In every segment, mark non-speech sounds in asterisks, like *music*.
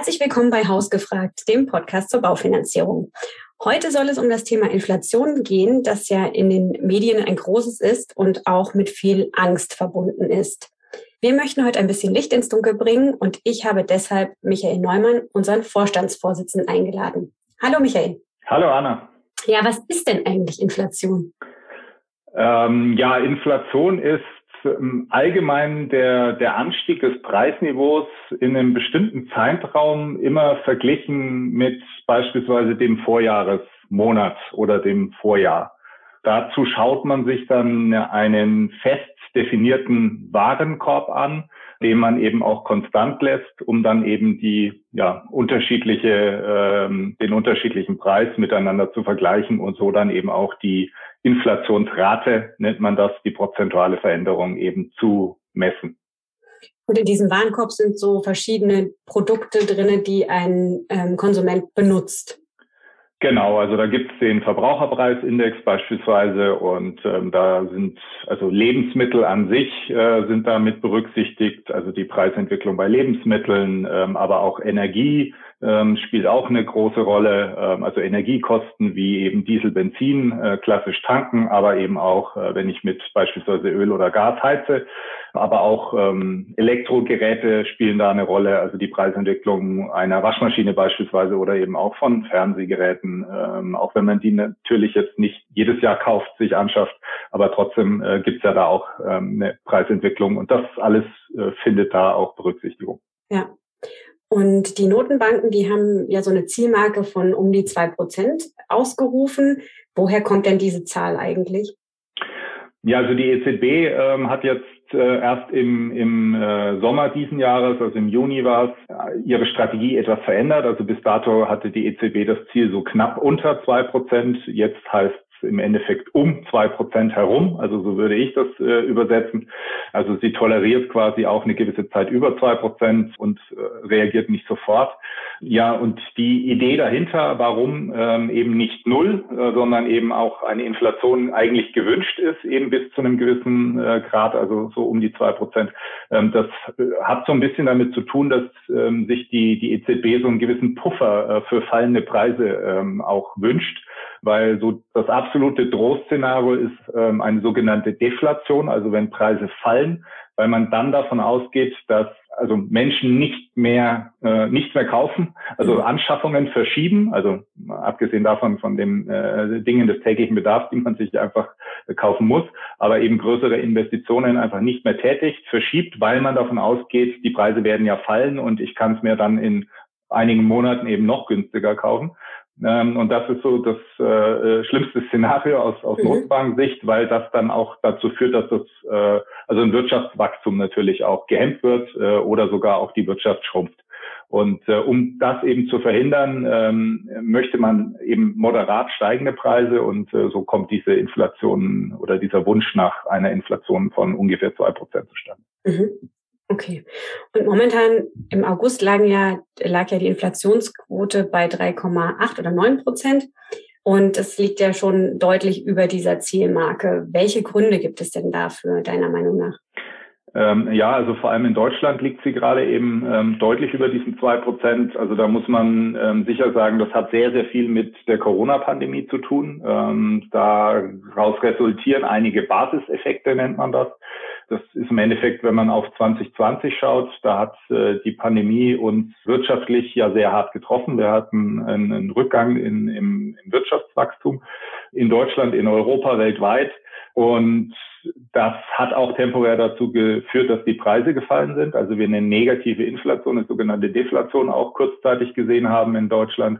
Herzlich willkommen bei Hausgefragt, dem Podcast zur Baufinanzierung. Heute soll es um das Thema Inflation gehen, das ja in den Medien ein großes ist und auch mit viel Angst verbunden ist. Wir möchten heute ein bisschen Licht ins Dunkel bringen und ich habe deshalb Michael Neumann, unseren Vorstandsvorsitzenden, eingeladen. Hallo Michael. Hallo Anna. Ja, was ist denn eigentlich Inflation? Ähm, ja, Inflation ist allgemein der, der Anstieg des Preisniveaus in einem bestimmten Zeitraum immer verglichen mit beispielsweise dem Vorjahresmonat oder dem Vorjahr. Dazu schaut man sich dann einen fest definierten Warenkorb an, den man eben auch konstant lässt, um dann eben die ja unterschiedliche ähm, den unterschiedlichen Preis miteinander zu vergleichen und so dann eben auch die Inflationsrate nennt man das, die prozentuale Veränderung eben zu messen. Und in diesem Warenkorb sind so verschiedene Produkte drinne, die ein ähm, Konsument benutzt. Genau, also da gibt es den Verbraucherpreisindex beispielsweise und ähm, da sind also Lebensmittel an sich äh, sind damit berücksichtigt, also die Preisentwicklung bei Lebensmitteln, ähm, aber auch Energie ähm, spielt auch eine große Rolle, ähm, also Energiekosten wie eben Diesel, Benzin, äh, klassisch tanken, aber eben auch, äh, wenn ich mit beispielsweise Öl oder Gas heize, aber auch ähm, Elektrogeräte spielen da eine Rolle, also die Preisentwicklung einer Waschmaschine beispielsweise oder eben auch von Fernsehgeräten, ähm, auch wenn man die natürlich jetzt nicht jedes Jahr kauft, sich anschafft, aber trotzdem äh, gibt es ja da auch ähm, eine Preisentwicklung und das alles äh, findet da auch Berücksichtigung. Ja. Und die Notenbanken, die haben ja so eine Zielmarke von um die zwei Prozent ausgerufen. Woher kommt denn diese Zahl eigentlich? Ja, also die EZB ähm, hat jetzt erst im, im äh, Sommer diesen Jahres, also im Juni war es, äh, ihre Strategie etwas verändert. Also bis dato hatte die EZB das Ziel so knapp unter zwei Prozent. Jetzt heißt im Endeffekt um zwei Prozent herum. Also so würde ich das äh, übersetzen. Also sie toleriert quasi auch eine gewisse Zeit über zwei Prozent und äh, reagiert nicht sofort. Ja, und die Idee dahinter, warum ähm, eben nicht null, äh, sondern eben auch eine Inflation eigentlich gewünscht ist, eben bis zu einem gewissen äh, Grad, also so um die zwei Prozent, ähm, das äh, hat so ein bisschen damit zu tun, dass ähm, sich die, die EZB so einen gewissen Puffer äh, für fallende Preise ähm, auch wünscht weil so das absolute Drohszenario ist ähm, eine sogenannte Deflation, also wenn Preise fallen, weil man dann davon ausgeht, dass also Menschen nicht mehr äh, nicht mehr kaufen, also mhm. Anschaffungen verschieben, also abgesehen davon von den äh, Dingen des täglichen Bedarfs, die man sich einfach äh, kaufen muss, aber eben größere Investitionen einfach nicht mehr tätigt, verschiebt, weil man davon ausgeht, die Preise werden ja fallen und ich kann es mir dann in einigen Monaten eben noch günstiger kaufen. Ähm, und das ist so das äh, äh, schlimmste Szenario aus, aus mhm. Notbankensicht, weil das dann auch dazu führt, dass das äh, also ein Wirtschaftswachstum natürlich auch gehemmt wird äh, oder sogar auch die Wirtschaft schrumpft. Und äh, um das eben zu verhindern, ähm, möchte man eben moderat steigende Preise und äh, so kommt diese Inflation oder dieser Wunsch nach einer Inflation von ungefähr zwei Prozent zustande. Mhm. Okay. Und momentan im August lagen ja, lag ja die Inflationsquote bei 3,8 oder 9 Prozent. Und es liegt ja schon deutlich über dieser Zielmarke. Welche Gründe gibt es denn dafür, deiner Meinung nach? Ähm, ja, also vor allem in Deutschland liegt sie gerade eben ähm, deutlich über diesen zwei Prozent. Also da muss man ähm, sicher sagen, das hat sehr, sehr viel mit der Corona-Pandemie zu tun. Ähm, daraus resultieren einige Basiseffekte, nennt man das. Das ist im Endeffekt, wenn man auf 2020 schaut, da hat äh, die Pandemie uns wirtschaftlich ja sehr hart getroffen. Wir hatten einen, einen Rückgang in, im, im Wirtschaftswachstum in Deutschland, in Europa, weltweit. Und das hat auch temporär dazu geführt, dass die Preise gefallen sind. Also wir eine negative Inflation, eine sogenannte Deflation auch kurzzeitig gesehen haben in Deutschland.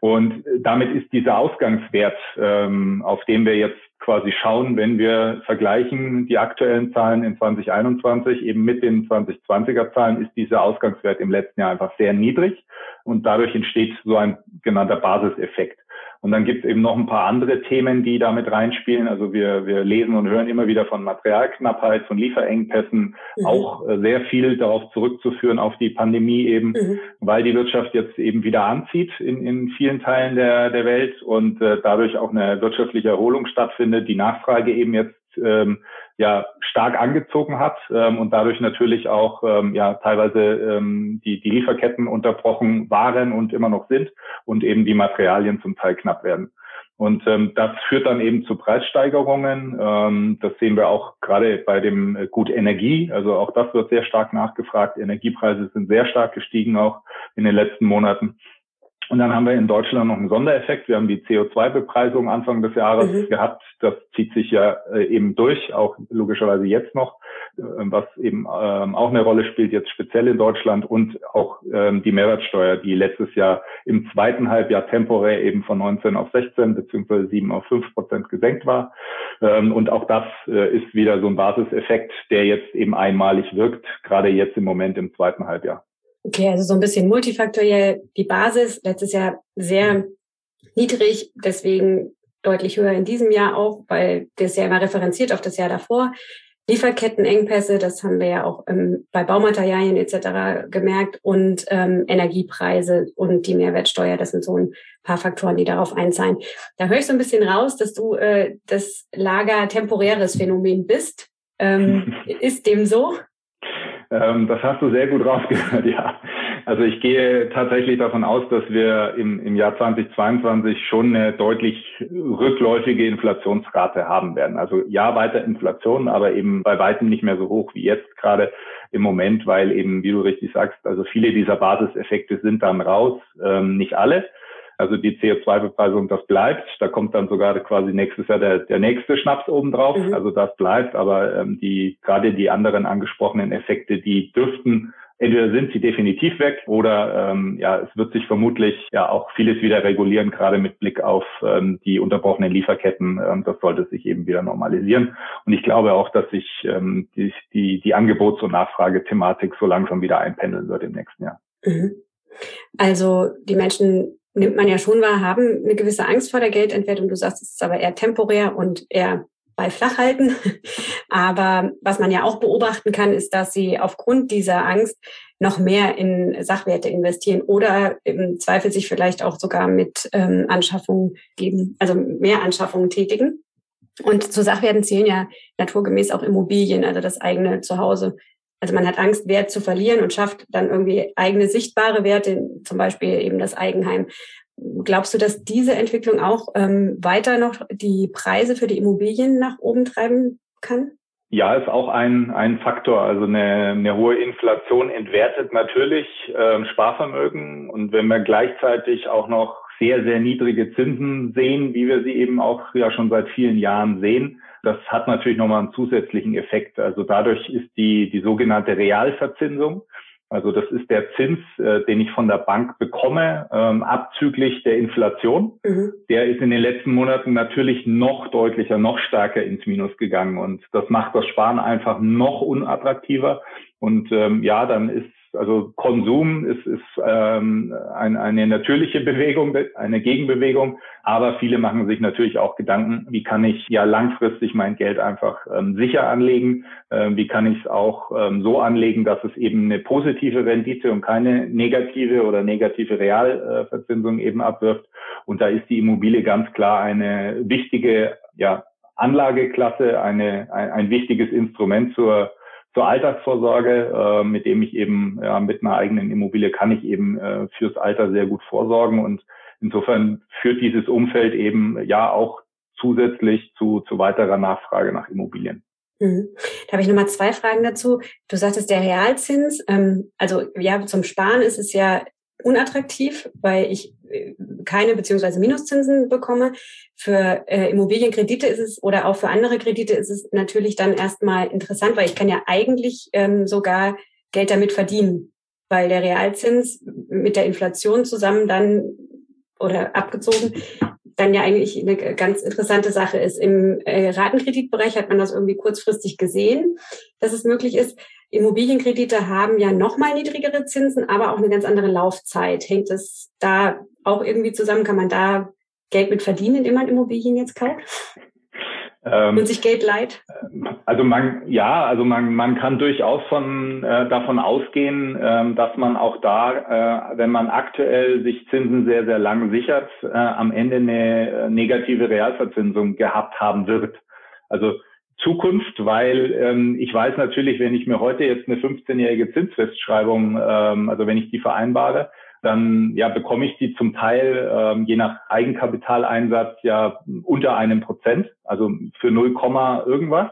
Und damit ist dieser Ausgangswert, ähm, auf dem wir jetzt quasi schauen, wenn wir vergleichen die aktuellen Zahlen in 2021 eben mit den 2020er Zahlen, ist dieser Ausgangswert im letzten Jahr einfach sehr niedrig und dadurch entsteht so ein genannter Basiseffekt. Und dann gibt es eben noch ein paar andere Themen, die damit reinspielen. Also wir, wir lesen und hören immer wieder von Materialknappheit, von Lieferengpässen, mhm. auch äh, sehr viel darauf zurückzuführen auf die Pandemie eben, mhm. weil die Wirtschaft jetzt eben wieder anzieht in, in vielen Teilen der, der Welt und äh, dadurch auch eine wirtschaftliche Erholung stattfindet, die Nachfrage eben jetzt ähm, ja stark angezogen hat ähm, und dadurch natürlich auch ähm, ja teilweise ähm, die, die Lieferketten unterbrochen waren und immer noch sind und eben die Materialien zum Teil knapp werden. Und ähm, das führt dann eben zu Preissteigerungen. Ähm, das sehen wir auch gerade bei dem Gut Energie. Also auch das wird sehr stark nachgefragt. Energiepreise sind sehr stark gestiegen auch in den letzten Monaten. Und dann haben wir in Deutschland noch einen Sondereffekt. Wir haben die CO2-Bepreisung Anfang des Jahres mhm. gehabt. Das zieht sich ja äh, eben durch, auch logischerweise jetzt noch, äh, was eben ähm, auch eine Rolle spielt, jetzt speziell in Deutschland und auch ähm, die Mehrwertsteuer, die letztes Jahr im zweiten Halbjahr temporär eben von 19 auf 16 beziehungsweise 7 auf 5 Prozent gesenkt war. Ähm, und auch das äh, ist wieder so ein Basiseffekt, der jetzt eben einmalig wirkt, gerade jetzt im Moment im zweiten Halbjahr. Okay, also so ein bisschen multifaktoriell die Basis. Letztes Jahr sehr niedrig, deswegen deutlich höher in diesem Jahr auch, weil das ja immer referenziert auf das Jahr davor. Lieferkettenengpässe, das haben wir ja auch ähm, bei Baumaterialien etc. gemerkt und ähm, Energiepreise und die Mehrwertsteuer, das sind so ein paar Faktoren, die darauf einzahlen. Da höre ich so ein bisschen raus, dass du äh, das Lager temporäres Phänomen bist. Ähm, *laughs* ist dem so? Ähm, das hast du sehr gut *laughs* rausgehört, ja. Also ich gehe tatsächlich davon aus, dass wir im, im Jahr 2022 schon eine deutlich rückläufige Inflationsrate haben werden. Also ja, weiter Inflation, aber eben bei weitem nicht mehr so hoch wie jetzt gerade im Moment, weil eben, wie du richtig sagst, also viele dieser Basiseffekte sind dann raus, ähm, nicht alle. Also die CO2-Bepreisung, das bleibt. Da kommt dann sogar quasi nächstes Jahr der, der nächste Schnaps obendrauf. Mhm. Also das bleibt. Aber ähm, die gerade die anderen angesprochenen Effekte, die dürften entweder sind sie definitiv weg oder ähm, ja, es wird sich vermutlich ja auch vieles wieder regulieren, gerade mit Blick auf ähm, die unterbrochenen Lieferketten. Ähm, das sollte sich eben wieder normalisieren. Und ich glaube auch, dass sich ähm, die, die, die Angebots- und Nachfragethematik so langsam wieder einpendeln wird im nächsten Jahr. Mhm. Also die Menschen nimmt man ja schon wahr, haben eine gewisse Angst vor der Geldentwertung. Du sagst, es ist aber eher temporär und eher bei Flachhalten. *laughs* Aber was man ja auch beobachten kann, ist, dass sie aufgrund dieser Angst noch mehr in Sachwerte investieren oder im Zweifel sich vielleicht auch sogar mit ähm, Anschaffungen geben, also mehr Anschaffungen tätigen. Und zu Sachwerten zählen ja naturgemäß auch Immobilien, also das eigene Zuhause. Also man hat Angst, Wert zu verlieren und schafft dann irgendwie eigene sichtbare Werte, zum Beispiel eben das Eigenheim. Glaubst du, dass diese Entwicklung auch ähm, weiter noch die Preise für die Immobilien nach oben treiben kann? Ja, ist auch ein, ein Faktor. Also eine, eine hohe Inflation entwertet natürlich ähm, Sparvermögen. Und wenn wir gleichzeitig auch noch sehr, sehr niedrige Zinsen sehen, wie wir sie eben auch ja schon seit vielen Jahren sehen, das hat natürlich nochmal einen zusätzlichen Effekt. Also dadurch ist die, die sogenannte Realverzinsung, also das ist der Zins, äh, den ich von der Bank bekomme, ähm, abzüglich der Inflation. Mhm. Der ist in den letzten Monaten natürlich noch deutlicher, noch stärker ins Minus gegangen. Und das macht das Sparen einfach noch unattraktiver. Und ähm, ja, dann ist also Konsum ist, ist ähm, ein, eine natürliche Bewegung, eine Gegenbewegung, aber viele machen sich natürlich auch Gedanken, wie kann ich ja langfristig mein Geld einfach ähm, sicher anlegen, ähm, wie kann ich es auch ähm, so anlegen, dass es eben eine positive Rendite und keine negative oder negative Realverzinsung eben abwirft. Und da ist die Immobilie ganz klar eine wichtige ja, Anlageklasse, eine, ein, ein wichtiges Instrument zur zur Altersvorsorge, äh, mit dem ich eben ja, mit einer eigenen Immobilie kann ich eben äh, fürs Alter sehr gut vorsorgen und insofern führt dieses Umfeld eben ja auch zusätzlich zu, zu weiterer Nachfrage nach Immobilien. Mhm. Da habe ich nochmal zwei Fragen dazu. Du sagtest der Realzins, ähm, also ja, zum Sparen ist es ja unattraktiv, weil ich äh, keine beziehungsweise Minuszinsen bekomme. Für äh, Immobilienkredite ist es oder auch für andere Kredite ist es natürlich dann erstmal interessant, weil ich kann ja eigentlich ähm, sogar Geld damit verdienen, weil der Realzins mit der Inflation zusammen dann oder abgezogen dann ja eigentlich eine ganz interessante Sache ist. Im äh, Ratenkreditbereich hat man das irgendwie kurzfristig gesehen, dass es möglich ist. Immobilienkredite haben ja nochmal niedrigere Zinsen, aber auch eine ganz andere Laufzeit. Hängt es da auch irgendwie zusammen? Kann man da Geld mit verdienen, indem man Immobilien jetzt kauft? Ähm, und sich Geld leiht? Also man, ja, also man, man kann durchaus von, äh, davon ausgehen, äh, dass man auch da, äh, wenn man aktuell sich Zinsen sehr, sehr lang sichert, äh, am Ende eine äh, negative Realverzinsung gehabt haben wird. Also Zukunft, weil ähm, ich weiß natürlich, wenn ich mir heute jetzt eine 15-jährige Zinsfestschreibung, ähm, also wenn ich die vereinbare, dann ja bekomme ich die zum Teil ähm, je nach Eigenkapitaleinsatz ja unter einem Prozent, also für 0, irgendwas.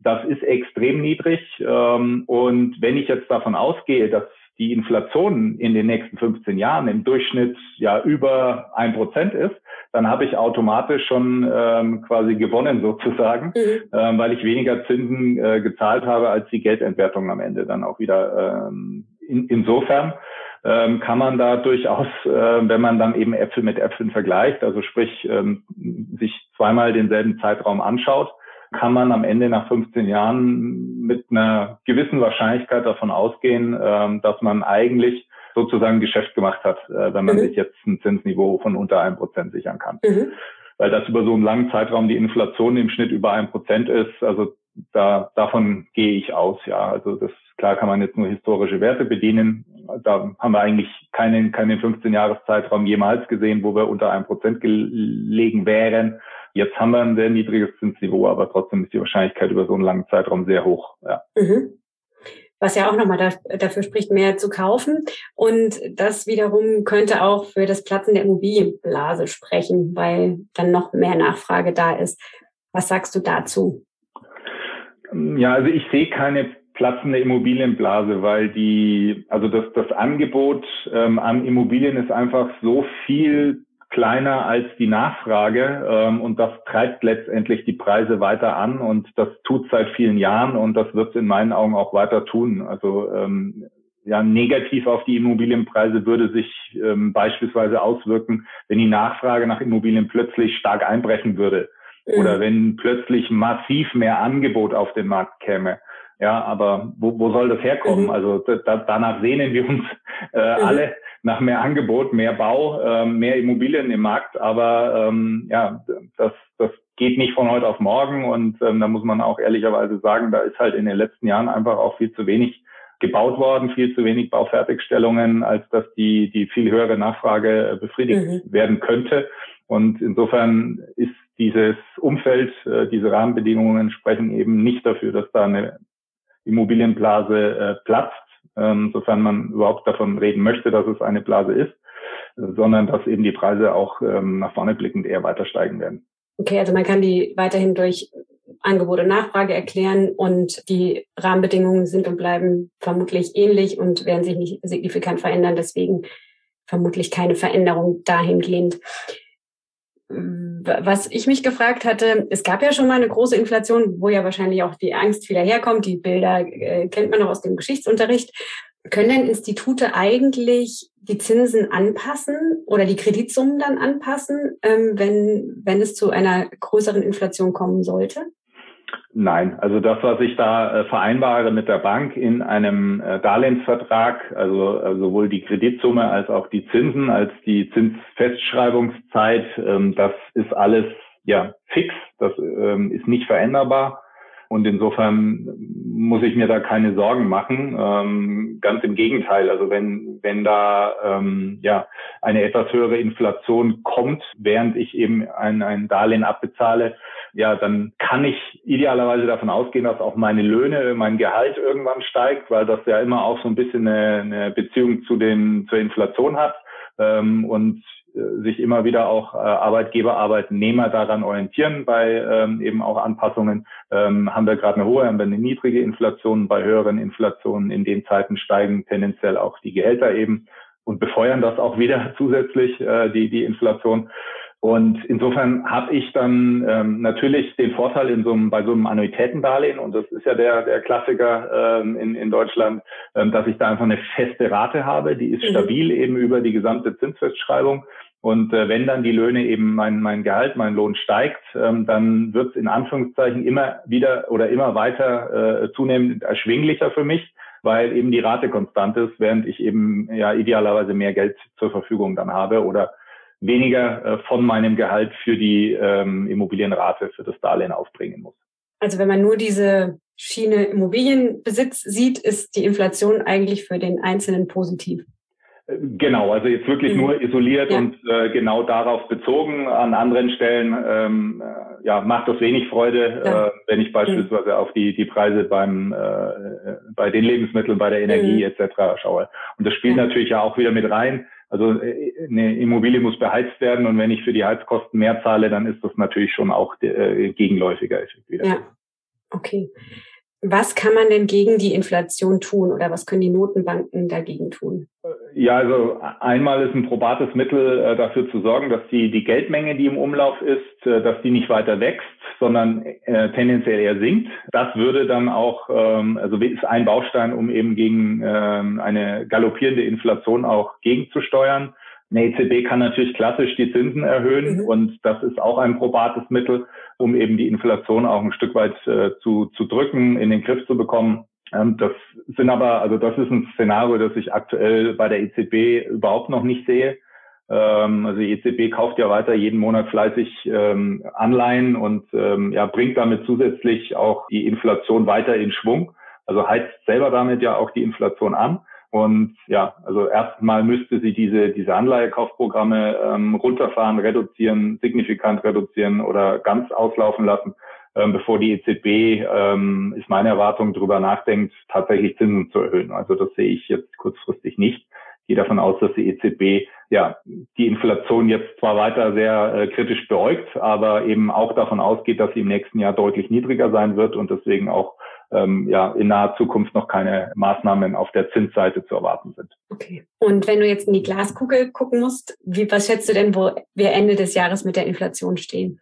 Das ist extrem niedrig. Ähm, und wenn ich jetzt davon ausgehe, dass die Inflation in den nächsten 15 Jahren im Durchschnitt ja über ein Prozent ist, dann habe ich automatisch schon ähm, quasi gewonnen *laughs* sozusagen, mhm. ähm, weil ich weniger Zinsen äh, gezahlt habe als die Geldentwertung am Ende dann auch wieder. Ähm, in, insofern ähm, kann man da durchaus, äh, wenn man dann eben Äpfel mit Äpfeln vergleicht, also sprich ähm, sich zweimal denselben Zeitraum anschaut, kann man am Ende nach 15 Jahren mit einer gewissen Wahrscheinlichkeit davon ausgehen, ähm, dass man eigentlich sozusagen Geschäft gemacht hat, äh, wenn man mhm. sich jetzt ein Zinsniveau von unter einem Prozent sichern kann. Mhm. Weil das über so einen langen Zeitraum die Inflation im Schnitt über ein Prozent ist, also da, davon gehe ich aus, ja. Also das klar kann man jetzt nur historische Werte bedienen. Da haben wir eigentlich keinen, keinen 15-Jahres-Zeitraum jemals gesehen, wo wir unter einem Prozent gelegen wären. Jetzt haben wir ein sehr niedriges Zinsniveau, aber trotzdem ist die Wahrscheinlichkeit über so einen langen Zeitraum sehr hoch. Ja. Mhm. Was ja auch nochmal da, dafür spricht, mehr zu kaufen. Und das wiederum könnte auch für das Platzen der Immobilienblase sprechen, weil dann noch mehr Nachfrage da ist. Was sagst du dazu? Ja, also ich sehe keine platzende Immobilienblase, weil die, also das, das Angebot ähm, an Immobilien ist einfach so viel kleiner als die Nachfrage ähm, und das treibt letztendlich die Preise weiter an und das tut seit vielen Jahren und das wird es in meinen Augen auch weiter tun. Also ähm, ja, negativ auf die Immobilienpreise würde sich ähm, beispielsweise auswirken, wenn die Nachfrage nach Immobilien plötzlich stark einbrechen würde oder wenn plötzlich massiv mehr Angebot auf den Markt käme. Ja, aber wo, wo soll das herkommen? Mhm. Also da, danach sehnen wir uns äh, mhm. alle nach mehr Angebot, mehr Bau, ähm, mehr Immobilien im Markt. Aber ähm, ja, das, das geht nicht von heute auf morgen. Und ähm, da muss man auch ehrlicherweise sagen, da ist halt in den letzten Jahren einfach auch viel zu wenig gebaut worden, viel zu wenig Baufertigstellungen, als dass die, die viel höhere Nachfrage äh, befriedigt mhm. werden könnte. Und insofern ist dieses Umfeld, äh, diese Rahmenbedingungen sprechen eben nicht dafür, dass da eine Immobilienblase äh, platzt ähm, sofern man überhaupt davon reden möchte, dass es eine Blase ist, sondern dass eben die Preise auch ähm, nach vorne blickend eher weiter steigen werden. Okay, also man kann die weiterhin durch Angebot und Nachfrage erklären und die Rahmenbedingungen sind und bleiben vermutlich ähnlich und werden sich nicht signifikant verändern. Deswegen vermutlich keine Veränderung dahingehend was ich mich gefragt hatte, es gab ja schon mal eine große Inflation, wo ja wahrscheinlich auch die Angst wieder herkommt. Die Bilder äh, kennt man noch aus dem Geschichtsunterricht. Können denn Institute eigentlich die Zinsen anpassen oder die Kreditsummen dann anpassen, ähm, wenn, wenn es zu einer größeren Inflation kommen sollte? Nein, also das, was ich da äh, vereinbare mit der Bank in einem äh, Darlehensvertrag, also äh, sowohl die Kreditsumme als auch die Zinsen als die Zinsfestschreibungszeit, ähm, das ist alles ja fix, das ähm, ist nicht veränderbar. Und insofern muss ich mir da keine Sorgen machen. Ähm, ganz im Gegenteil. Also wenn, wenn da ähm, ja eine etwas höhere Inflation kommt, während ich eben ein, ein Darlehen abbezahle, ja, dann kann ich idealerweise davon ausgehen, dass auch meine Löhne, mein Gehalt irgendwann steigt, weil das ja immer auch so ein bisschen eine, eine Beziehung zu den, zur Inflation hat. Ähm, und äh, sich immer wieder auch äh, Arbeitgeber, Arbeitnehmer daran orientieren bei ähm, eben auch Anpassungen. Ähm, haben wir gerade eine hohe, haben wir eine niedrige Inflation. Bei höheren Inflationen in den Zeiten steigen tendenziell auch die Gehälter eben und befeuern das auch wieder *laughs* zusätzlich, äh, die, die Inflation. Und insofern habe ich dann ähm, natürlich den Vorteil in so einem, bei so einem Annuitätendarlehen, und das ist ja der, der Klassiker ähm, in, in Deutschland, ähm, dass ich da einfach eine feste Rate habe, die ist mhm. stabil eben über die gesamte Zinsfestschreibung. Und äh, wenn dann die Löhne eben mein, mein Gehalt, mein Lohn steigt, ähm, dann wird es in Anführungszeichen immer wieder oder immer weiter äh, zunehmend erschwinglicher für mich, weil eben die Rate konstant ist, während ich eben ja idealerweise mehr Geld zur Verfügung dann habe oder weniger äh, von meinem Gehalt für die ähm, Immobilienrate, für das Darlehen aufbringen muss. Also wenn man nur diese Schiene Immobilienbesitz sieht, ist die Inflation eigentlich für den Einzelnen positiv. Genau, also jetzt wirklich mhm. nur isoliert ja. und äh, genau darauf bezogen. An anderen Stellen ähm, äh, ja, macht das wenig Freude, ja. äh, wenn ich beispielsweise mhm. auf die, die Preise beim, äh, bei den Lebensmitteln, bei der Energie mhm. etc. schaue. Und das spielt natürlich ja auch wieder mit rein. Also äh, eine Immobilie muss beheizt werden und wenn ich für die Heizkosten mehr zahle, dann ist das natürlich schon auch äh, gegenläufiger Effekt wieder. Ja, okay. Was kann man denn gegen die Inflation tun oder was können die Notenbanken dagegen tun? Ja, also einmal ist ein probates Mittel äh, dafür zu sorgen, dass die, die Geldmenge, die im Umlauf ist, äh, dass die nicht weiter wächst, sondern äh, tendenziell eher sinkt. Das würde dann auch, ähm, also ist ein Baustein, um eben gegen ähm, eine galoppierende Inflation auch gegenzusteuern. Eine EZB kann natürlich klassisch die Zinsen erhöhen mhm. und das ist auch ein probates Mittel, um eben die Inflation auch ein Stück weit äh, zu, zu drücken, in den Griff zu bekommen. Ähm, das sind aber, also das ist ein Szenario, das ich aktuell bei der EZB überhaupt noch nicht sehe. Ähm, also die EZB kauft ja weiter jeden Monat fleißig ähm, Anleihen und ja, bringt damit zusätzlich auch die Inflation weiter in Schwung. Also heizt selber damit ja auch die Inflation an. Und ja, also erstmal müsste sie diese, diese Anleihekaufprogramme runterfahren, reduzieren, signifikant reduzieren oder ganz auslaufen lassen, ähm, bevor die EZB, ähm, ist meine Erwartung, darüber nachdenkt, tatsächlich Zinsen zu erhöhen. Also das sehe ich jetzt kurzfristig nicht. Ich gehe davon aus, dass die EZB ja die Inflation jetzt zwar weiter sehr äh, kritisch beäugt, aber eben auch davon ausgeht, dass sie im nächsten Jahr deutlich niedriger sein wird und deswegen auch ähm, ja in naher Zukunft noch keine Maßnahmen auf der Zinsseite zu erwarten sind. Okay. Und wenn du jetzt in die Glaskugel gucken musst, wie, was schätzt du denn, wo wir Ende des Jahres mit der Inflation stehen?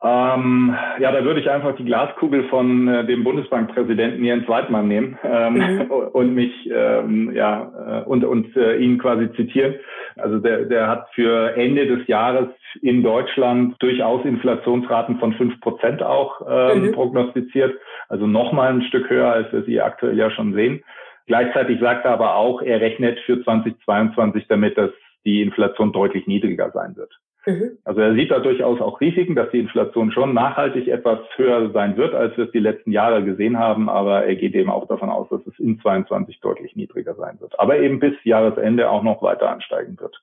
Ähm, ja, da würde ich einfach die Glaskugel von äh, dem Bundesbankpräsidenten Jens Weidmann nehmen ähm, mhm. *laughs* und mich ähm, ja äh, und und äh, ihn quasi zitieren. Also der der hat für Ende des Jahres in Deutschland durchaus Inflationsraten von fünf Prozent auch ähm, mhm. prognostiziert. Also noch mal ein Stück höher, als wir sie aktuell ja schon sehen. Gleichzeitig sagt er aber auch, er rechnet für 2022 damit, dass die Inflation deutlich niedriger sein wird. Mhm. Also er sieht da durchaus auch Risiken, dass die Inflation schon nachhaltig etwas höher sein wird, als wir es die letzten Jahre gesehen haben. Aber er geht eben auch davon aus, dass es in 22 deutlich niedriger sein wird. Aber eben bis Jahresende auch noch weiter ansteigen wird.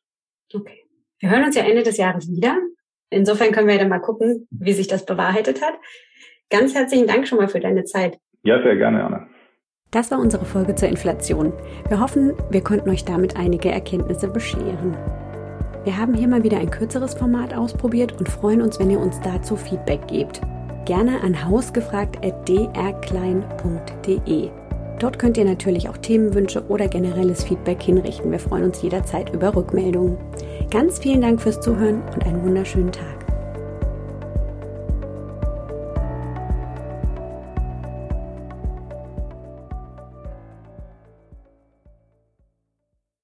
Okay. Wir hören uns ja Ende des Jahres wieder. Insofern können wir dann mal gucken, wie sich das bewahrheitet hat. Ganz herzlichen Dank schon mal für deine Zeit. Ja, sehr gerne, Anna. Das war unsere Folge zur Inflation. Wir hoffen, wir konnten euch damit einige Erkenntnisse bescheren. Wir haben hier mal wieder ein kürzeres Format ausprobiert und freuen uns, wenn ihr uns dazu Feedback gebt. Gerne an hausgefragt.drklein.de. Dort könnt ihr natürlich auch Themenwünsche oder generelles Feedback hinrichten. Wir freuen uns jederzeit über Rückmeldungen. Ganz vielen Dank fürs Zuhören und einen wunderschönen Tag.